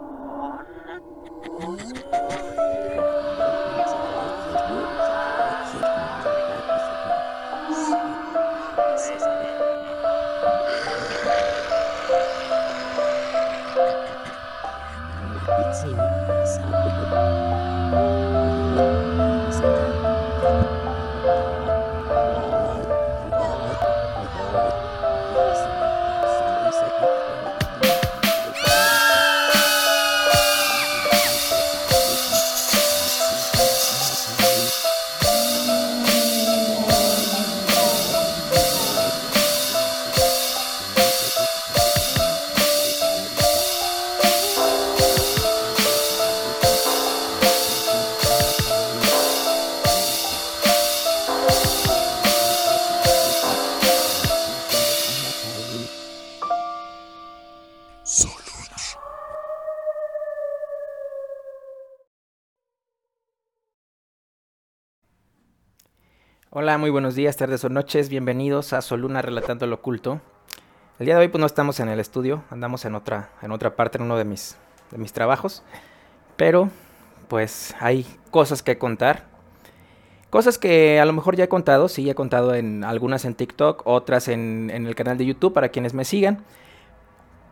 Oh, Hola, muy buenos días, tardes o noches, bienvenidos a Soluna Relatando lo Oculto. El día de hoy pues no estamos en el estudio, andamos en otra, en otra parte, en uno de mis, de mis trabajos, pero pues hay cosas que contar. Cosas que a lo mejor ya he contado, sí, he contado en algunas en TikTok, otras en, el canal de YouTube para quienes me sigan.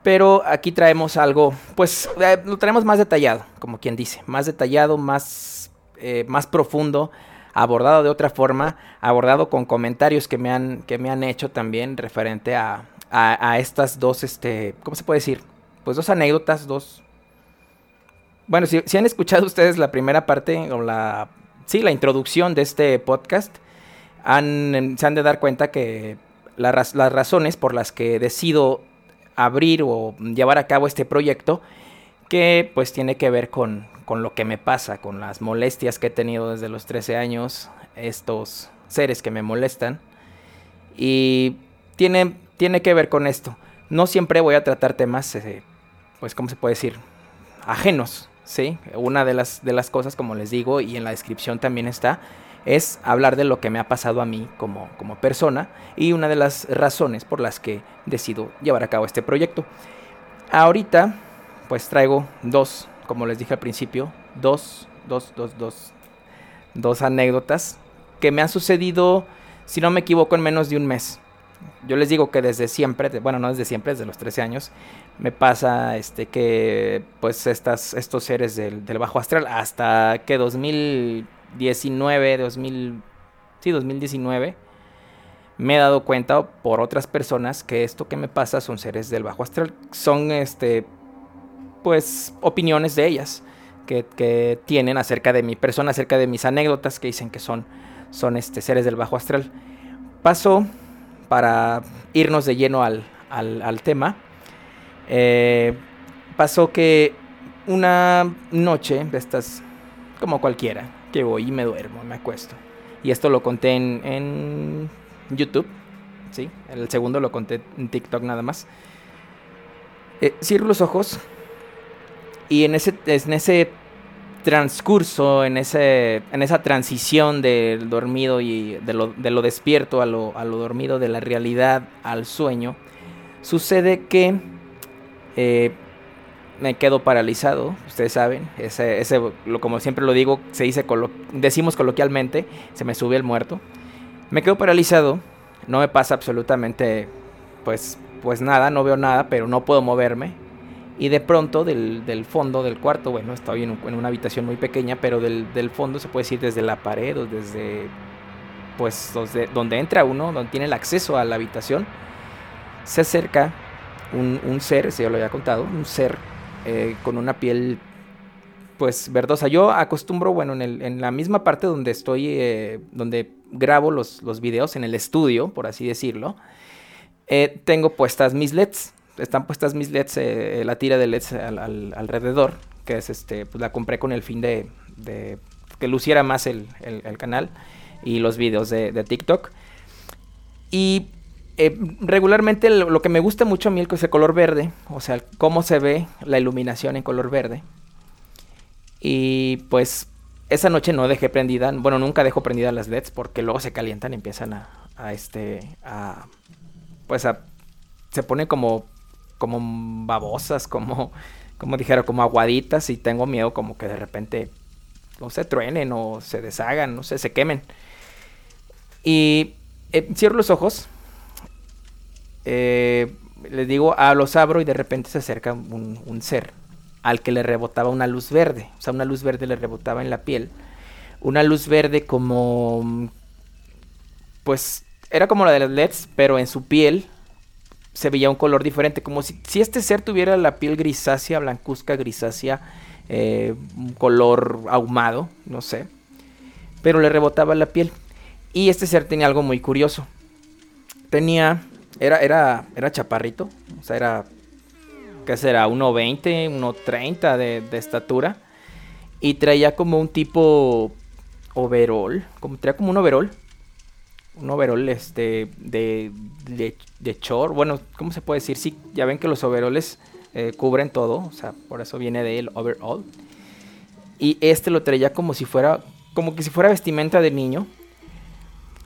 Pero aquí traemos algo, pues eh, lo traemos más detallado, como quien dice, más detallado, más, eh, más profundo abordado de otra forma, abordado con comentarios que me han, que me han hecho también referente a, a, estas dos, este, ¿cómo se puede decir? Pues dos anécdotas, dos... Bueno, si, han escuchado ustedes la primera parte o la... Sí, la introducción de este podcast, han, se han de dar cuenta que las razones por las que decido abrir o llevar a cabo este proyecto, que pues tiene que ver con, con lo que me pasa, con las molestias que he tenido desde los 13 años, estos seres que me molestan. Y tiene, tiene que ver con esto. No siempre voy a tratar temas, eh, pues, ¿cómo se puede decir? Ajenos, ¿sí? Una de las, de las cosas, como les digo, y en la descripción también está, es hablar de lo que me ha pasado a mí como, como persona y una de las razones por las que decido llevar a cabo este proyecto. Ahorita, pues traigo dos como les dije al principio, dos, dos, dos, dos, dos anécdotas que me han sucedido, si no me equivoco, en menos de un mes. Yo les digo que desde siempre, bueno, no desde siempre, desde los 13 años, me pasa este que pues estas, estos seres del, del bajo astral hasta que 2019, 2000, sí, 2019, me he dado cuenta por otras personas que esto que me pasa son seres del bajo astral. Son este pues opiniones de ellas que, tienen acerca de mi persona, acerca de mis anécdotas que dicen que son, son este, seres del bajo astral. Pasó para irnos de lleno al, tema. Eh, pasó que una noche de estas, como cualquiera, que voy y me duermo, me acuesto. Y esto lo conté en, YouTube, ¿sí? El segundo lo conté en TikTok nada más. Eh, cierro los ojos y en ese, en ese transcurso, en, ese, en esa transición del dormido y de lo, de lo despierto a lo, a lo, dormido, de la realidad al sueño, sucede que eh, me quedo paralizado, ustedes saben, ese, ese, lo, como siempre lo digo, se dice, decimos coloquialmente, se me sube el muerto. Me quedo paralizado, no me pasa absolutamente, pues, pues nada, no veo nada, pero no puedo moverme y de pronto del, fondo del cuarto, bueno, estoy en, en una habitación muy pequeña, pero del, fondo se puede decir desde la pared o desde, pues, donde, entra uno, donde tiene el acceso a la habitación, se acerca un, ser, si yo lo había contado, un ser eh, con una piel pues verdosa. Yo acostumbro, bueno, en, la misma parte donde estoy, eh, donde grabo los, los videos, en el estudio, por así decirlo, eh, tengo puestas mis LEDs están puestas mis LEDs, eh, la tira de LEDs alrededor, que es este, pues la compré con el fin de, que luciera más el, canal y los videos de, TikTok. Y eh, regularmente lo, que me gusta mucho a mí es el color verde, o sea, cómo se ve la iluminación en color verde. Y pues esa noche no dejé prendida, bueno, nunca dejo prendidas las LEDs porque luego se calientan y empiezan a, a este, a, pues a, se pone como como babosas, como, como dijera, como aguaditas y tengo miedo como que de repente, no se truenen o se deshagan, no sé, se quemen. Y eh, cierro los ojos, eh, les digo, a los abro y de repente se acerca un, un ser al que le rebotaba una luz verde, o sea, una luz verde le rebotaba en la piel. Una luz verde como, pues, era como la de las LEDs, pero en su piel se veía un color diferente, como si, si este ser tuviera la piel grisácea, blancuzca, grisácea, eh, un color ahumado, no sé, pero le rebotaba la piel. Y este ser tenía algo muy curioso. Tenía, era, era, era chaparrito, o sea, era, ¿qué será? 1,20, 1,30 de, de estatura. Y traía como un tipo overall, como traía como un overall un overall este, de, de, de chor. Bueno, ¿cómo se puede decir? Sí, ya ven que los overoles eh, cubren todo, o sea, por eso viene de él overall. Y este lo traía como si fuera, como que si fuera vestimenta de niño.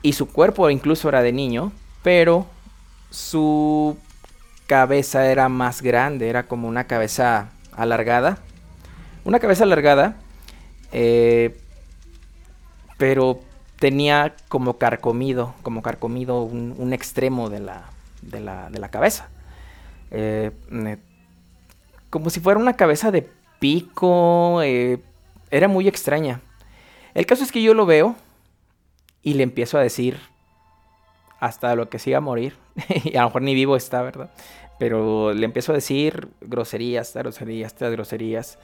Y su cuerpo incluso era de niño, pero su cabeza era más grande, era como una cabeza alargada. Una cabeza alargada, eh, pero tenía como carcomido, como carcomido un, extremo de la, de la, cabeza. Eh, como si fuera una cabeza de pico. Eh, era muy extraña. El caso es que yo lo veo y le empiezo a decir hasta lo que siga a morir. y a lo mejor ni vivo está, ¿verdad? Pero le empiezo a decir groserías, groserías, groserías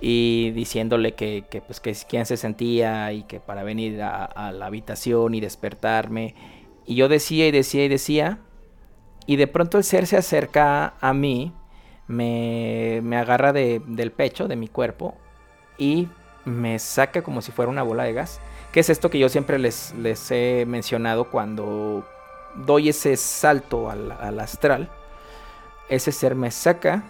y diciéndole que, que, pues, que quién se sentía y que para venir a, la habitación y despertarme. Y yo decía y decía y decía. Y de pronto el ser se acerca a mí, me, me agarra de, del pecho, de mi cuerpo, y me saca como si fuera una bola de gas. Que es esto que yo siempre les, les he mencionado cuando doy ese salto al, al astral. Ese ser me saca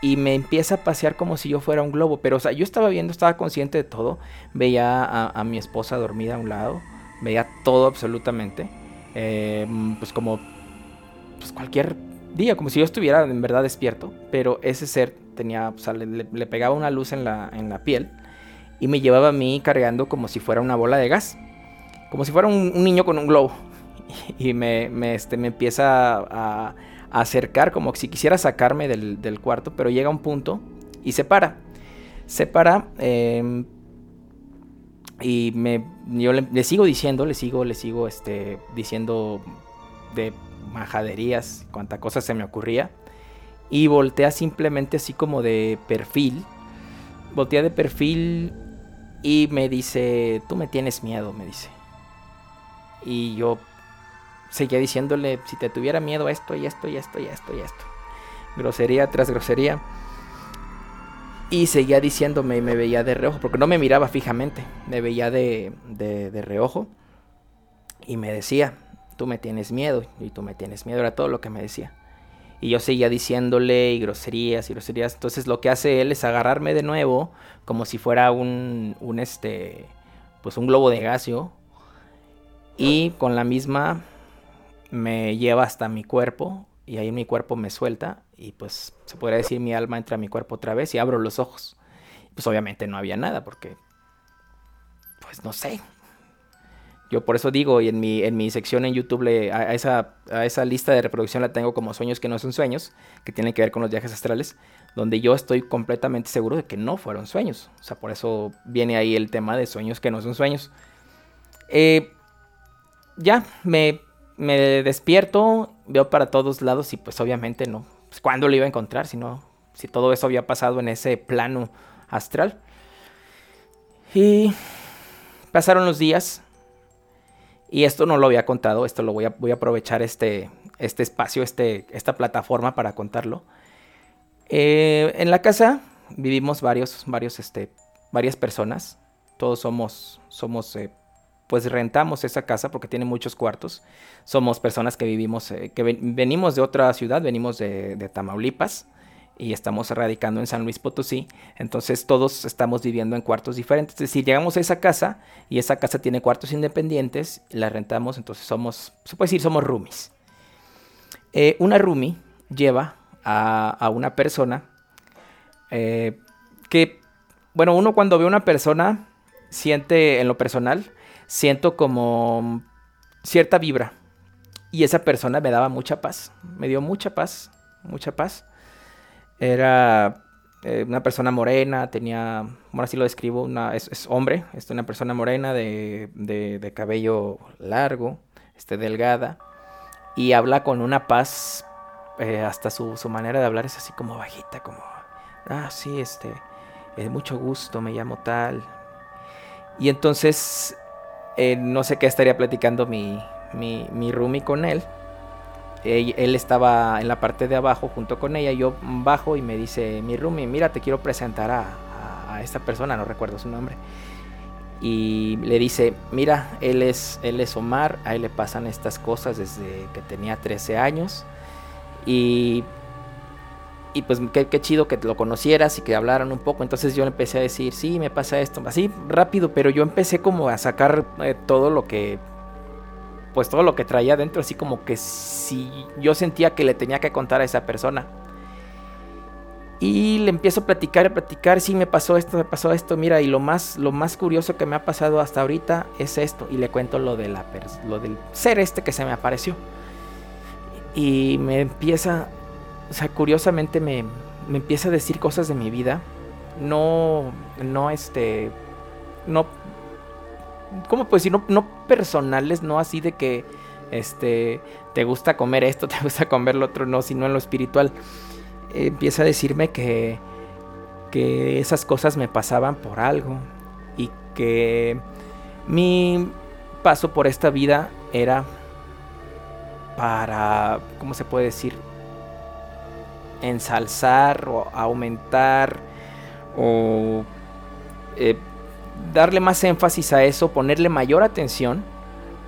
y me empieza a pasear como si yo fuera un globo. Pero, o sea, yo estaba viendo, estaba consciente de todo. Veía a, mi esposa dormida a un lado. Veía todo absolutamente. Eh, pues como pues cualquier día, como si yo estuviera en verdad despierto. Pero ese ser tenía, o sea, le, pegaba una luz en la, en la piel. Y me llevaba a mí cargando como si fuera una bola de gas. Como si fuera un, niño con un globo. Y me, me, este, me empieza a acercar, como si quisiera sacarme del, cuarto, pero llega un punto y se para. Se para em, y me, yo le, sigo diciendo, le sigo, le sigo este, diciendo de majaderías, cuánta cosa se me ocurría. Y voltea simplemente así como de perfil. Voltea de perfil y me dice, tú me tienes miedo, me dice. Y yo seguía diciéndole, si te tuviera miedo esto y esto y esto y esto y esto. Grosería tras grosería. Y seguía diciéndome y me veía de reojo, porque no me miraba fijamente, me veía de, de, reojo. Y me decía, tú me tienes miedo y tú me tienes miedo, era todo lo que me decía. Y yo seguía diciéndole y groserías y groserías. Entonces lo que hace él es agarrarme de nuevo como si fuera un, un este, pues un globo de gasio. Y con la misma me lleva hasta mi cuerpo y ahí mi cuerpo me suelta y pues se podría decir mi alma entra a mi cuerpo otra vez y abro los ojos. Pues obviamente no había nada porque, pues no sé. Yo por eso digo, y en mi, en mi sección en YouTube le, a, esa, a esa lista de reproducción la tengo como sueños que no son sueños, que tienen que ver con los viajes astrales, donde yo estoy completamente seguro de que no fueron sueños. O sea, por eso viene ahí el tema de sueños que no son sueños. Eh, ya, me me despierto, veo para todos lados y pues obviamente no. Pues, ¿Cuándo lo iba a encontrar si no? Si todo eso había pasado en ese plano astral. Y pasaron los días. Y esto no lo había contado. Esto lo voy a, voy a aprovechar este, este espacio, este, esta plataforma para contarlo. Eh, en la casa vivimos varios, varios, este, varias personas. Todos somos, somos eh, pues rentamos esa casa porque tiene muchos cuartos. Somos personas que vivimos, eh, que venimos de otra ciudad, venimos de, Tamaulipas y estamos radicando en San Luis Potosí. Entonces todos estamos viviendo en cuartos diferentes. Es decir, llegamos a esa casa y esa casa tiene cuartos independientes, la rentamos, entonces somos, se puede decir, somos roomies. Eh, una roomie lleva a, a una persona Eh, que, bueno, uno cuando ve a una persona, siente, en lo personal, siento como cierta vibra. Y esa persona me daba mucha paz, me dio mucha paz, mucha paz. Era eh, una persona morena, tenía, bueno, así lo describo, una, es, hombre, es una persona morena de, de, cabello largo, este, delgada, y habla con una paz, eh, hasta su, su, manera de hablar es así como bajita, como, ah, sí, este, es mucho gusto, me llamo tal. Y entonces, eh, no sé qué estaría platicando mi, mi, mi con él. Él, estaba en la parte de abajo junto con ella. Yo bajo y me dice mi roomie, mira, te quiero presentar a, esta persona, no recuerdo su nombre. Y le dice, mira, él es, él es Omar, a él le pasan estas cosas desde que tenía 13 años. Y, y pues qué, chido que lo conocieras y que hablaran un poco. Entonces yo empecé a decir, sí, me pasa esto, así rápido, pero yo empecé como a sacar eh, todo lo que pues todo lo que traía dentro, así como que si yo sentía que le tenía que contar a esa persona. Y le empiezo a platicar, a platicar, sí me pasó esto, me pasó esto, mira, y lo más, lo más curioso que me ha pasado hasta ahorita es esto, y le cuento lo, de la lo del ser este que se me apareció. Y me empieza, o sea, curiosamente me, me empieza a decir cosas de mi vida, no, no, este, no ¿cómo puedo decir? No, personales, no así de que este, te gusta comer esto, te gusta comer lo otro, no, sino en lo espiritual. empieza a decirme que, que esas cosas me pasaban por algo y que mi paso por esta vida era para, ¿cómo se puede decir? Ensalzar o aumentar o eh, darle más énfasis a eso, ponerle mayor atención,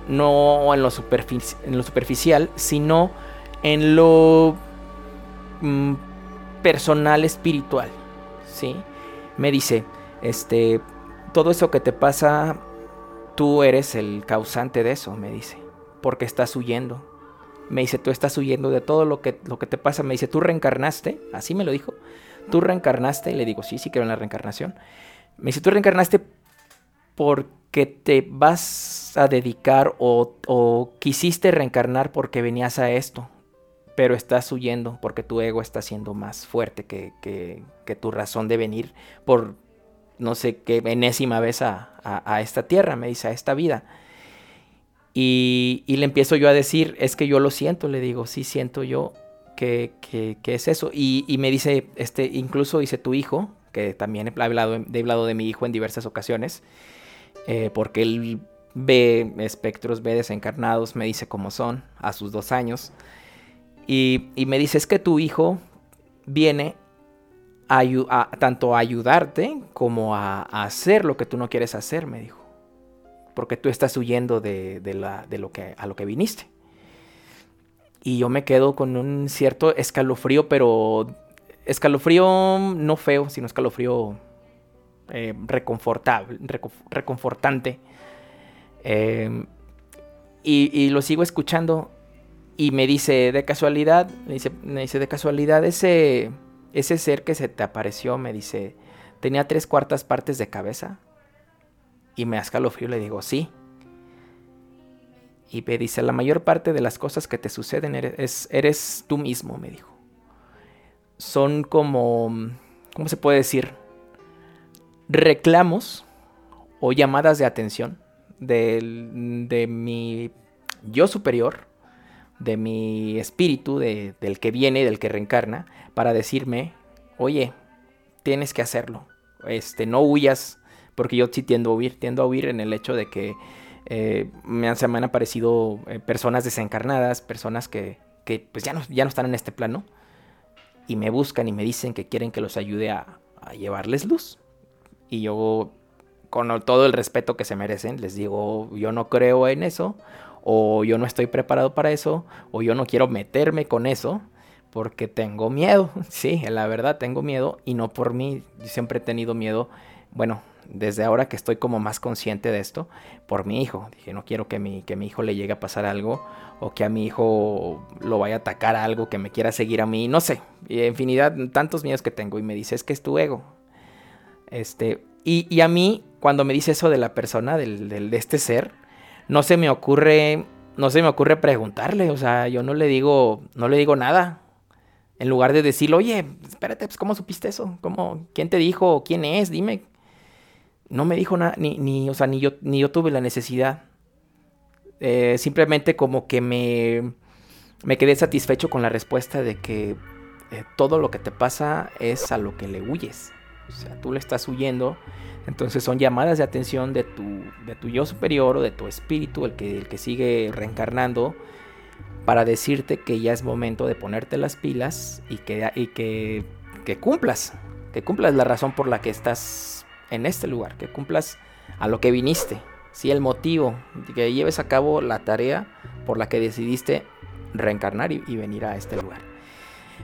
no en lo, en lo superficial, sino en lo mm, personal espiritual, ¿sí? Me dice, este, todo eso que te pasa, tú eres el causante de eso, me dice, porque estás huyendo. Me dice, tú estás huyendo de todo lo que, lo que te pasa. Me dice, tú reencarnaste, así me lo dijo. Tú reencarnaste, y le digo, sí, sí creo en la reencarnación. Me dice, tú reencarnaste porque te vas a dedicar o, quisiste reencarnar porque venías a esto, pero estás huyendo porque tu ego está siendo más fuerte que, que, tu razón de venir por no sé qué enésima vez a, a, esta tierra, me dice, a esta vida. Y, le empiezo yo a decir, es que yo lo siento, le digo, sí siento yo que, que, es eso. Y, y, me dice, este, incluso dice tu hijo, que también he hablado, he hablado de mi hijo en diversas ocasiones, eh, porque él ve espectros, ve desencarnados, me dice cómo son a sus dos años. Y, me dice, es que tu hijo viene a, tanto a ayudarte como a, hacer lo que tú no quieres hacer, me dijo. Porque tú estás huyendo de, la, de lo que, a lo que viniste. Y yo me quedo con un cierto escalofrío, pero escalofrío no feo, sino escalofrío eh, reconfortable, reconfortante. Em, y, lo sigo escuchando y me dice, de casualidad, me dice, me dice, de casualidad, ese, ese ser que se te apareció, me dice, tenía tres cuartas partes de cabeza. Y me escalofrío y le digo, sí. Y me dice, la mayor parte de las cosas que te suceden eres, tú mismo, me dijo. Son como, ¿cómo se puede decir? reclamos o llamadas de atención de mi yo superior, de mi espíritu, del que viene, del que reencarna, para decirme, oye, tienes que hacerlo, este, no huyas, porque yo sí tiendo a huir, tiendo a huir en el hecho de que eh, me, se me han aparecido eh, personas desencarnadas, personas que, pues ya no, ya no están en este plano, y me buscan y me dicen que quieren que los ayude a llevarles luz. Y yo, con todo el respeto que se merecen, les digo, yo no creo en eso, o yo no estoy preparado para eso, o yo no quiero meterme con eso, porque tengo miedo. Sí, la verdad tengo miedo, y no por mí, yo siempre he tenido miedo bueno, desde ahora que estoy como más consciente de esto, por mi hijo. Dije, no quiero que mi, que mi hijo le llegue a pasar algo o que a mi hijo lo vaya a atacar algo, que me quiera seguir a mí, no sé, infinidad, tantos miedos que tengo y me dice, es que es tu ego. Este, y, a mí, cuando me dice eso de la persona, del, de este ser, no se me ocurre, no se me ocurre preguntarle, o sea, yo no le digo, no le digo nada. En lugar de decirle, oye, espérate, pues, ¿cómo supiste eso? ¿Cómo, ¿Quién te dijo? ¿Quién es? Dime. No me dijo nada, ni, ni, o sea, ni yo, ni yo tuve la necesidad. Eh, simplemente como que me, me quedé satisfecho con la respuesta de que eh, todo lo que te pasa es a lo que le huyes. O sea, tú le estás huyendo. Entonces son llamadas de atención de tu, de tu yo superior o de tu espíritu, el que, el que sigue reencarnando, para decirte que ya es momento de ponerte las pilas y que, y que, que cumplas. Que cumplas la razón por la que estás en este lugar. Que cumplas a lo que viniste. Si el motivo, que lleves a cabo la tarea por la que decidiste reencarnar y, venir a este lugar.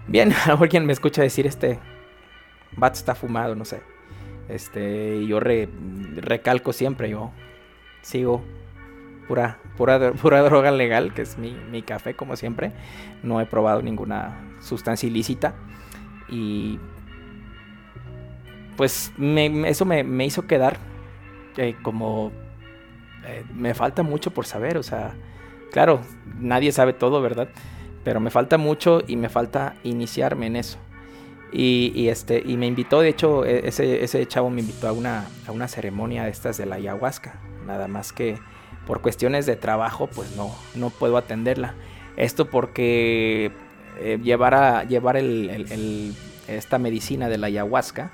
Bien, alguien me escucha decir este, Bat está fumado, no sé. Este, yo recalco siempre, yo sigo pura, pura, pura droga legal, que es mi, café como siempre. No he probado ninguna sustancia ilícita. Y pues eso me, hizo quedar eh, como... Eh, me falta mucho por saber, o sea, claro, nadie sabe todo, ¿verdad? Pero me falta mucho y me falta iniciarme en eso. Y, este, y me invitó, de hecho, e, ese, ese chavo me invitó a una, a una ceremonia de estas de la ayahuasca. Nada más que por cuestiones de trabajo, pues no, no puedo atenderla. Esto porque eh, llevar, a, llevar el, esta medicina de la ayahuasca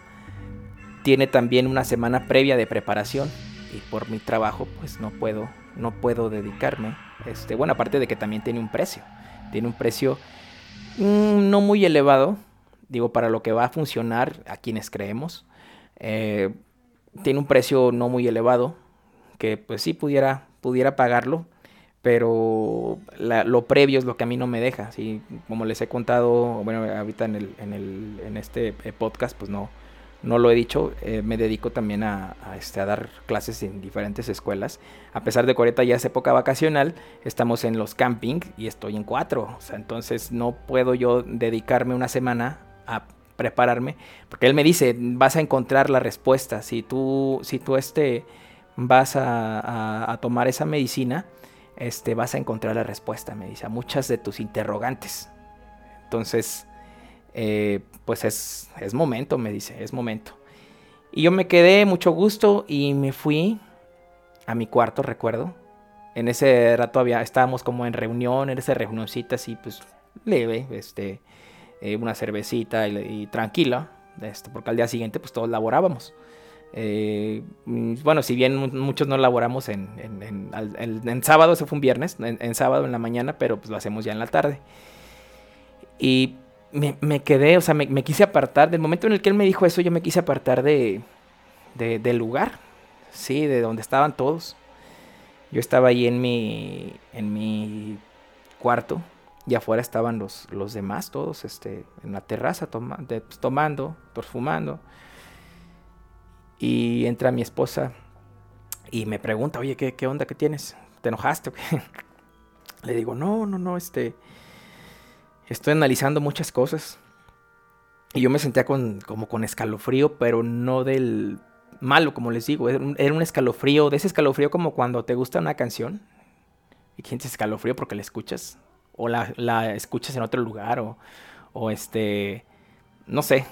tiene también una semana previa de preparación. Y por mi trabajo, pues no puedo, no puedo dedicarme. Este, bueno, aparte de que también tiene un precio. Tiene un precio mm, no muy elevado digo, para lo que va a funcionar a quienes creemos. Eh, tiene un precio no muy elevado, que pues sí pudiera, pudiera pagarlo, pero lo previo es lo que a mí no me deja. Como les he contado, bueno, ahorita en, el, en, el, en este eh, podcast, pues no, no lo he dicho, eh, me dedico también a, este, a dar clases en diferentes escuelas. A pesar de que ahorita ya es época vacacional, estamos en los camping y estoy en cuatro. O sea, entonces no puedo yo dedicarme una semana a prepararme, porque él me dice, vas a encontrar la respuesta, si tú, si tú este, vas a, tomar esa medicina, este, vas a encontrar la respuesta, me dice, a muchas de tus interrogantes. Entonces, eh, pues es, es momento, me dice, es momento. Y yo me quedé mucho gusto y me fui a mi cuarto, recuerdo. En ese rato había, estábamos como en reunión, en esa reunioncita así, pues leve, este, eh, una cervecita y, tranquila, este, porque al día siguiente pues todos laborábamos. Eh, mm, bueno, si bien muchos no laboramos en, en, sábado, eso fue un viernes, en, sábado en la mañana, pero pues lo hacemos ya en la tarde. Y me, quedé, o sea, me, quise apartar, del momento en el que él me dijo eso, yo me quise apartar de, del lugar, sí, de donde estaban todos. Yo estaba ahí en mi, en mi cuarto, y afuera estaban los, los demás, todos este, en la terraza pues, tomando, fumando. Y entra mi esposa y me pregunta, oye, ¿qué, qué onda que tienes? ¿Te enojaste? Le digo, no, no, no, este, estoy analizando muchas cosas. Y yo me sentía con, como con escalofrío, pero no del malo, como les digo. Era un, escalofrío, de ese escalofrío como cuando te gusta una canción y sientes escalofrío porque la escuchas o la, escuchas en otro lugar o, o este, no sé,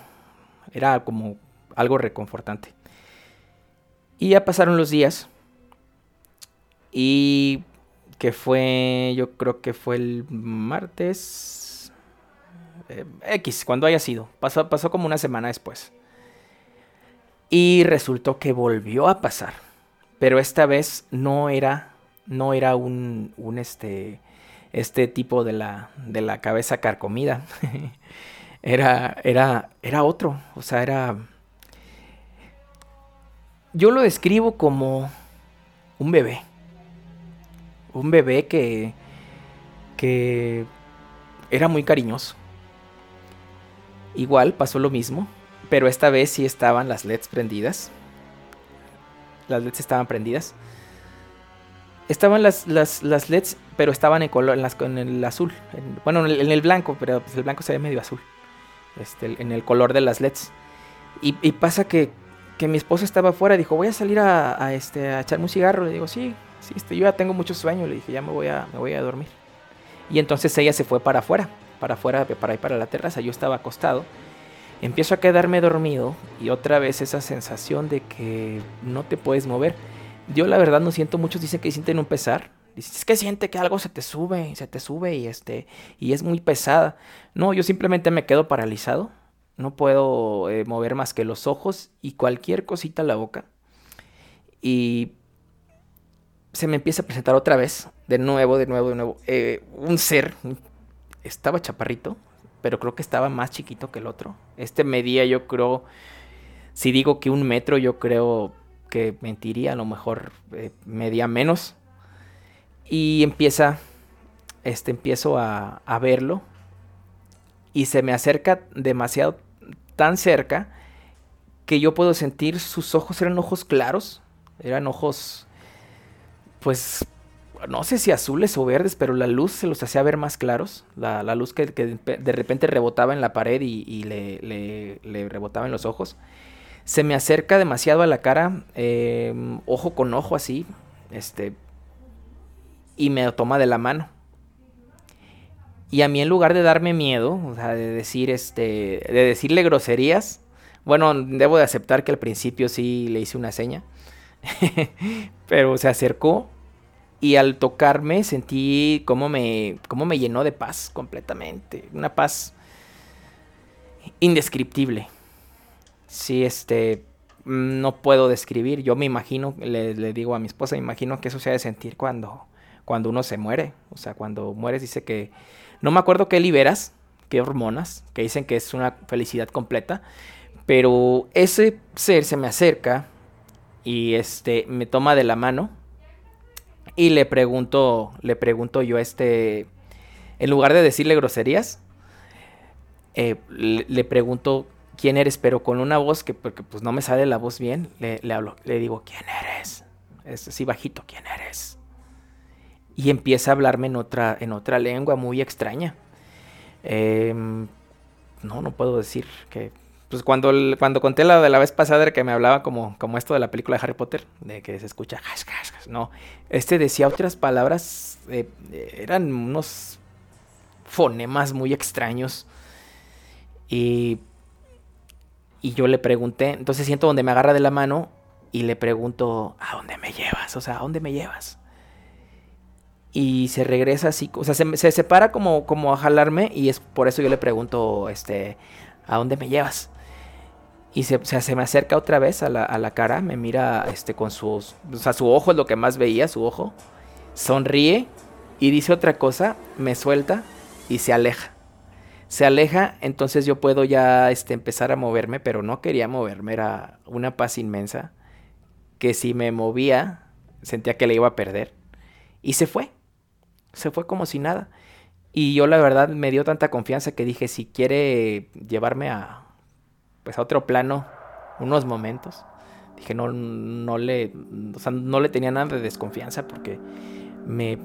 era como algo reconfortante. Y ya pasaron los días y que fue, yo creo que fue el martes eh, X, cuando haya sido, pasó, pasó como una semana después. Y resultó que volvió a pasar, pero esta vez no era, no era un, un este, este tipo de la, de la cabeza carcomida. era, era, era otro, o sea, era... Yo lo describo como un bebé. Un bebé que, que era muy cariñoso. Igual pasó lo mismo, pero esta vez sí estaban las LEDs prendidas. las LEDs estaban prendidas. Estaban las, las, las LEDs, pero estaban en, color, en, en el azul. bueno, en el, blanco, pero pues el blanco se ve medio azul. Este, en el color de las LEDs. Y, pasa que, que, mi esposa estaba afuera, dijo, voy a salir a, este, a echarme un cigarro. Le digo, sí, sí, este, yo ya tengo mucho sueño. Le dije, ya me voy a, me voy a dormir. Y entonces ella se fue para afuera, para afuera, para ir para la terraza. Yo estaba acostado. Empiezo a quedarme dormido y otra vez esa sensación de que no te puedes mover. Yo la verdad no siento, muchos dicen que sienten un pesar. Dices, es que siente que algo se te sube, se te sube y este y es muy pesada. No, yo simplemente me quedo paralizado. No puedo eh, mover más que los ojos y cualquier cosita en la boca. Y se me empieza a presentar otra vez, de nuevo, de nuevo, de nuevo, eh, un ser. Estaba chaparrito, pero creo que estaba más chiquito que el otro. Este medía, yo creo, si digo que un metro, yo creo que mentiría, a lo mejor eh, medía menos. Y empieza, este, empiezo a, a verlo y se me acerca demasiado, tan cerca, que yo puedo sentir sus ojos, eran ojos claros, eran ojos, pues, no sé si azules o verdes, pero la luz se los hacía ver más claros, la, luz que, de repente rebotaba en la pared y, le, rebotaba en los ojos se me acerca demasiado a la cara, em, ojo con ojo así, este, y me toma de la mano. Y a mí en lugar de darme miedo, o sea, de decir, este, de decirle groserías, bueno, debo de aceptar que al principio sí le hice una seña, pero se acercó y al tocarme sentí cómo me, cómo me llenó de paz completamente, una paz indescriptible sí, este, no puedo describir. Yo me imagino, le, digo a mi esposa, me imagino que eso se ha de sentir cuando, cuando uno se muere. O sea, cuando mueres dice que, no me acuerdo qué liberas, qué hormonas, que dicen que es una felicidad completa. Pero ese ser se me acerca y este, me toma de la mano y le pregunto, le pregunto yo, este, en lugar de decirle groserías, eh, le pregunto quién eres, pero con una voz que porque pues no me sale la voz bien, le, hablo, le digo, ¿quién eres? Es así bajito, ¿quién eres? Y empieza a hablarme en otra, en otra lengua muy extraña. Em, no, no puedo decir que... Pues cuando, cuando conté la de la vez pasada que me hablaba como, como esto de la película de Harry Potter, de que se escucha, no, este decía otras palabras, eh, eran unos fonemas muy extraños. Y y yo le pregunté, entonces siento donde me agarra de la mano y le pregunto, ¿a dónde me llevas? O sea, ¿a dónde me llevas? Y se regresa así, o sea, se, separa como, como a jalarme y es por eso yo le pregunto, este, ¿a dónde me llevas? Y se, se me acerca otra vez a la, a la, cara, me mira este, con sus, o sea, su ojo es lo que más veía, su ojo, sonríe y dice otra cosa, me suelta y se aleja se aleja, entonces yo puedo ya este, empezar a moverme, pero no quería moverme, era una paz inmensa, que si me movía, sentía que le iba a perder. Y se fue, se fue como si nada. Y yo la verdad me dio tanta confianza que dije, si quiere llevarme a, pues a otro plano unos momentos, dije, no, no le, o sea, no le tenía nada de desconfianza porque me,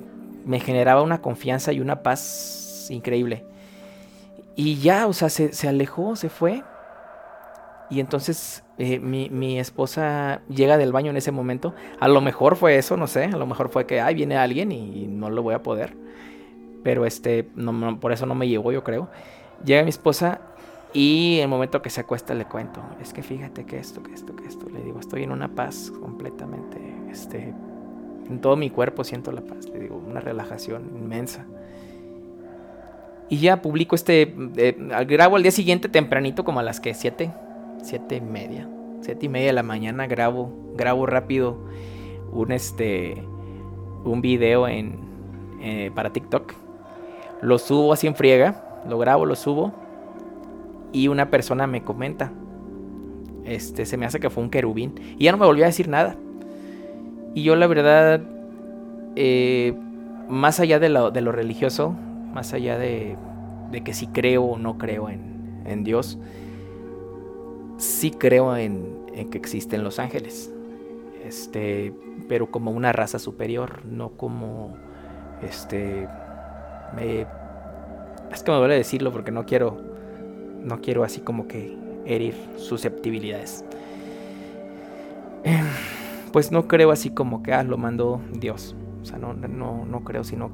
me generaba una confianza y una paz increíble. Y ya, o sea, se, alejó, se fue. Y entonces eh, mi, esposa llega del baño en ese momento. A lo mejor fue eso, no sé. A lo mejor fue que, ay, viene alguien y no lo voy a poder. Pero este, no, por eso no me llegó, yo creo. Llega mi esposa y el momento que se acuesta le cuento. Es que fíjate que esto, que esto, que esto. Le digo, estoy en una paz completamente. Este, en todo mi cuerpo siento la paz. Le digo, una relajación inmensa. Y ya publico este. Eh, grabo al día siguiente tempranito, como a las que 7, siete y media. Siete y media de la mañana grabo, grabo rápido un este. un video en. Eh, para TikTok. Lo subo así en friega. Lo grabo, lo subo. Y una persona me comenta. Este, se me hace que fue un querubín. Y ya no me volvió a decir nada. Y yo la verdad. Eh, más allá de lo, de lo religioso, más allá de, que si creo o no creo en, Dios, sí creo en, que existen los ángeles. este, pero como una raza superior, no como, este, me, es que me duele decirlo porque no quiero, no quiero así como que herir susceptibilidades. Em, pues no creo así como que, ah, lo mandó Dios. O sea, no, no, no creo, sino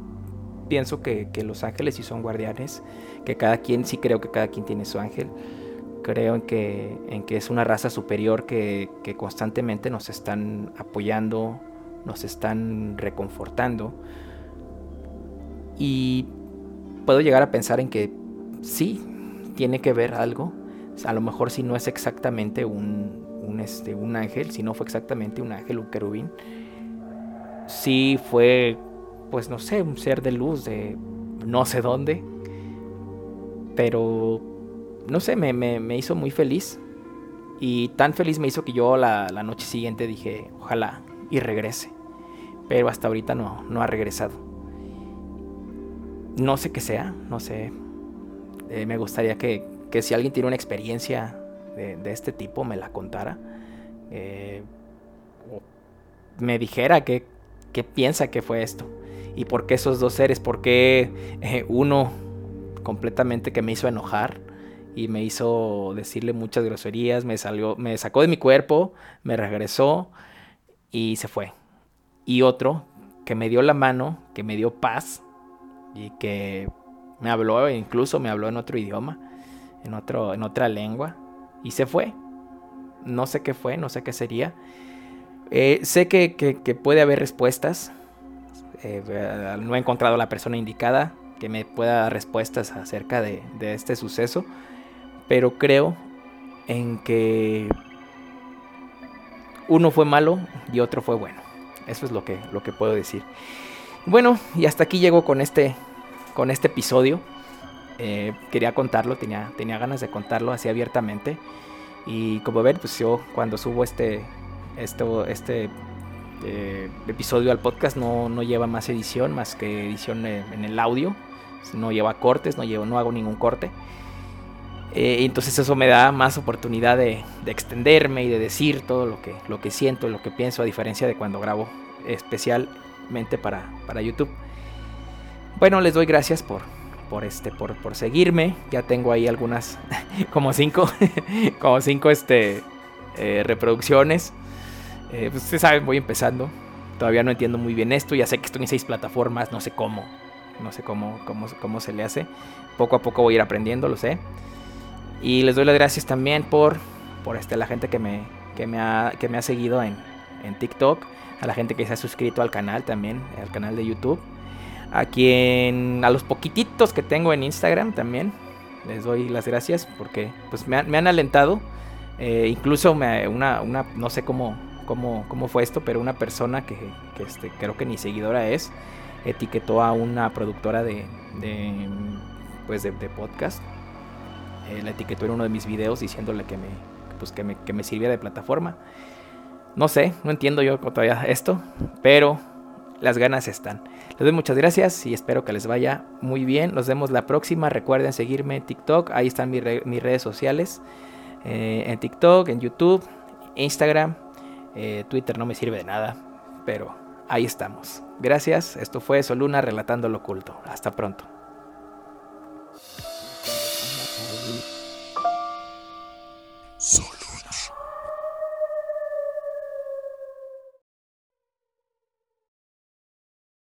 pienso que, los ángeles sí son guardianes, que cada quien, sí creo que cada quien tiene su ángel. Creo en que, en que es una raza superior que, que constantemente nos están apoyando, nos están reconfortando. Y puedo llegar a pensar en que sí, tiene que ver algo. A lo mejor si no es exactamente un, un, este, un ángel, si no fue exactamente un ángel, un querubín. Sí fue pues no sé, un ser de luz de no sé dónde. Pero, no sé, me, hizo muy feliz. Y tan feliz me hizo que yo la, noche siguiente dije, ojalá y regrese. Pero hasta ahorita no, no ha regresado. No sé qué sea, no sé. Eh, me gustaría que, si alguien tiene una experiencia de, este tipo me la contara. Eh, me dijera qué piensa que fue esto y por qué esos dos seres, por qué eh, uno completamente que me hizo enojar y me hizo decirle muchas groserías, me salió, me sacó de mi cuerpo, me regresó y se fue. Y otro que me dio la mano, que me dio paz y que me habló, incluso me habló en otro idioma, en, otro, en otra lengua y se fue. No sé qué fue, no sé qué sería. Eh, sé que, que puede haber respuestas, eh, no he encontrado la persona indicada que me pueda dar respuestas acerca de, este suceso, pero creo en que uno fue malo y otro fue bueno. Eso es lo que, lo que puedo decir. Bueno, y hasta aquí llego con este, con este episodio. Eh, quería contarlo, tenía, tenía ganas de contarlo así abiertamente. Y como ven, pues yo cuando subo este, este este episodio al podcast no, no, lleva más edición, más que edición en el audio. No lleva cortes, no, llevo, no hago ningún corte. Eh, entonces eso me da más oportunidad de, extenderme y de decir todo lo que, lo que siento, lo que pienso, a diferencia de cuando grabo especialmente para, para YouTube. Bueno, les doy gracias por, por, este, por, por seguirme. Ya tengo ahí algunas, como cinco, como cinco este, eh, reproducciones. Eh, pues ustedes saben, voy empezando. Todavía no entiendo muy bien esto. Ya sé que estoy en seis plataformas, no sé cómo. No sé cómo, cómo, cómo se le hace. Poco a poco voy a ir aprendiendo, lo sé. Y les doy las gracias también por, por este, la gente que me, que me, ha, que me ha seguido en, en TikTok. A la gente que se ha suscrito al canal también, al canal de YouTube. A quien, a los poquititos que tengo en Instagram también. Les doy las gracias porque pues me, han, me han alentado. Eh, incluso me, una, una, no sé cómo, cómo, cómo fue esto, pero una persona que, que este, creo que ni seguidora es, etiquetó a una productora de, de pues de, podcast. Eh, la etiquetó en uno de mis videos diciéndole que me, pues que me, que me sirvía de plataforma. No sé, no entiendo yo todavía esto, pero las ganas están. Les doy muchas gracias y espero que les vaya muy bien. Nos vemos la próxima. Recuerden seguirme en TikTok. Ahí están mis, redes sociales. Eh, en TikTok, en YouTube, Instagram. Eh, Twitter no me sirve de nada, pero ahí estamos. Gracias, esto fue Soluna relatando lo oculto. Hasta pronto.